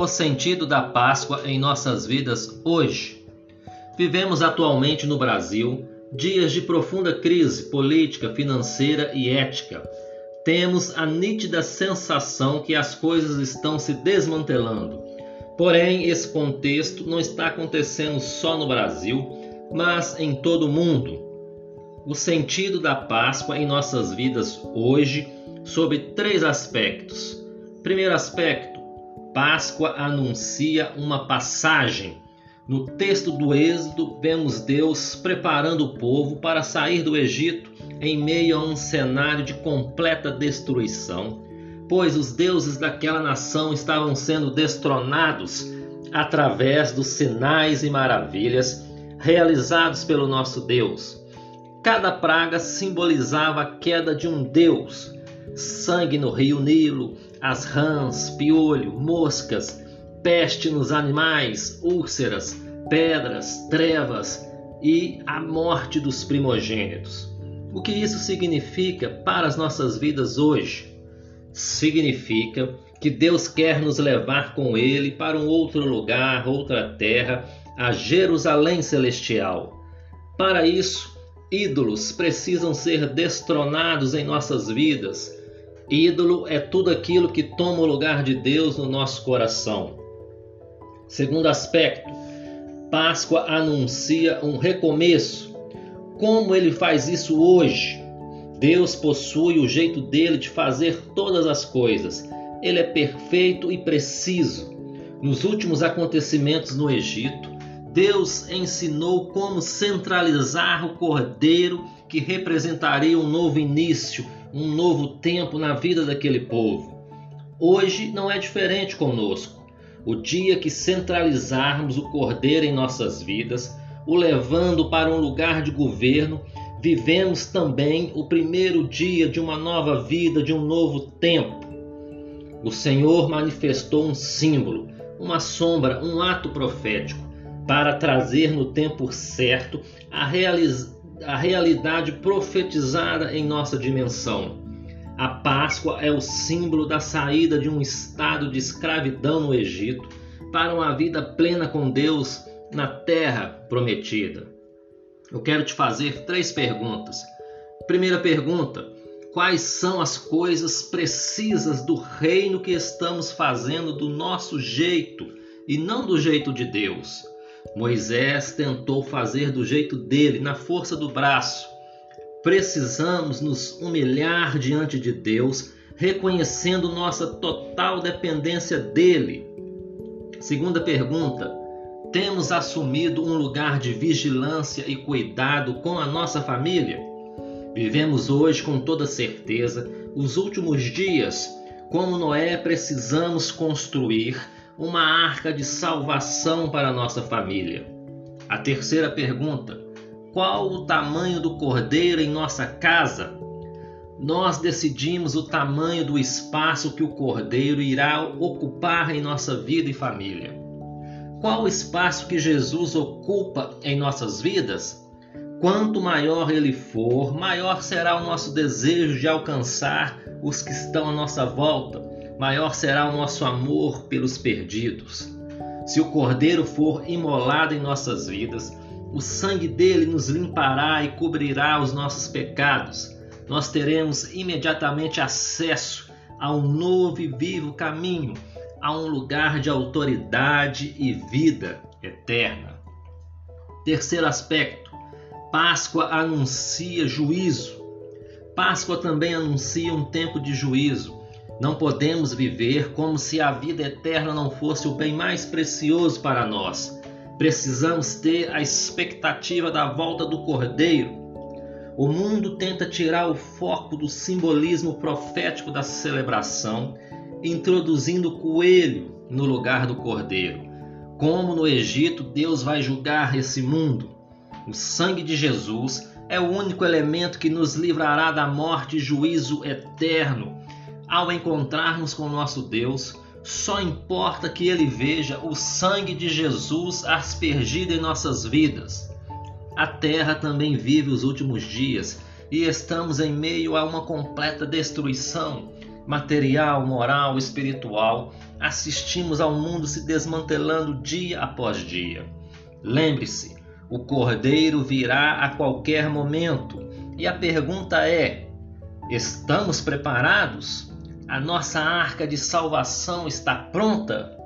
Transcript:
o sentido da Páscoa em nossas vidas hoje. Vivemos atualmente no Brasil dias de profunda crise política, financeira e ética. Temos a nítida sensação que as coisas estão se desmantelando. Porém, esse contexto não está acontecendo só no Brasil, mas em todo o mundo. O sentido da Páscoa em nossas vidas hoje, sob três aspectos. Primeiro aspecto: Páscoa anuncia uma passagem. No texto do Êxodo, vemos Deus preparando o povo para sair do Egito em meio a um cenário de completa destruição, pois os deuses daquela nação estavam sendo destronados através dos sinais e maravilhas realizados pelo nosso Deus. Cada praga simbolizava a queda de um deus. Sangue no rio Nilo, as rãs, piolho, moscas, peste nos animais, úlceras, pedras, trevas e a morte dos primogênitos. O que isso significa para as nossas vidas hoje? Significa que Deus quer nos levar com Ele para um outro lugar, outra terra, a Jerusalém Celestial. Para isso, ídolos precisam ser destronados em nossas vidas. Ídolo é tudo aquilo que toma o lugar de Deus no nosso coração. Segundo aspecto, Páscoa anuncia um recomeço. Como ele faz isso hoje? Deus possui o jeito dele de fazer todas as coisas. Ele é perfeito e preciso. Nos últimos acontecimentos no Egito, Deus ensinou como centralizar o cordeiro que representaria um novo início, um novo tempo na vida daquele povo. Hoje não é diferente conosco. O dia que centralizarmos o cordeiro em nossas vidas, o levando para um lugar de governo, vivemos também o primeiro dia de uma nova vida, de um novo tempo. O Senhor manifestou um símbolo, uma sombra, um ato profético para trazer no tempo certo a, a realidade profetizada em nossa dimensão. A Páscoa é o símbolo da saída de um estado de escravidão no Egito para uma vida plena com Deus na terra prometida. Eu quero te fazer três perguntas. Primeira pergunta: quais são as coisas precisas do reino que estamos fazendo do nosso jeito e não do jeito de Deus? Moisés tentou fazer do jeito dele, na força do braço. Precisamos nos humilhar diante de Deus, reconhecendo nossa total dependência dele. Segunda pergunta: temos assumido um lugar de vigilância e cuidado com a nossa família? Vivemos hoje com toda certeza os últimos dias. Como Noé, precisamos construir uma arca de salvação para nossa família. A terceira pergunta: qual o tamanho do cordeiro em nossa casa? Nós decidimos o tamanho do espaço que o cordeiro irá ocupar em nossa vida e família. Qual o espaço que Jesus ocupa em nossas vidas? Quanto maior ele for, maior será o nosso desejo de alcançar os que estão à nossa volta maior será o nosso amor pelos perdidos. Se o Cordeiro for imolado em nossas vidas, o sangue dele nos limpará e cobrirá os nossos pecados. Nós teremos imediatamente acesso a um novo e vivo caminho, a um lugar de autoridade e vida eterna. Terceiro aspecto: Páscoa anuncia juízo. Páscoa também anuncia um tempo de juízo. Não podemos viver como se a vida eterna não fosse o bem mais precioso para nós. Precisamos ter a expectativa da volta do Cordeiro. O mundo tenta tirar o foco do simbolismo profético da celebração, introduzindo o coelho no lugar do Cordeiro. Como no Egito, Deus vai julgar esse mundo. O sangue de Jesus é o único elemento que nos livrará da morte e juízo eterno ao encontrarmos com nosso Deus, só importa que Ele veja o sangue de Jesus aspergido em nossas vidas. A terra também vive os últimos dias e estamos em meio a uma completa destruição, material, moral, espiritual, assistimos ao mundo se desmantelando dia após dia. Lembre-se, o Cordeiro virá a qualquer momento. E a pergunta é: estamos preparados? A nossa arca de salvação está pronta?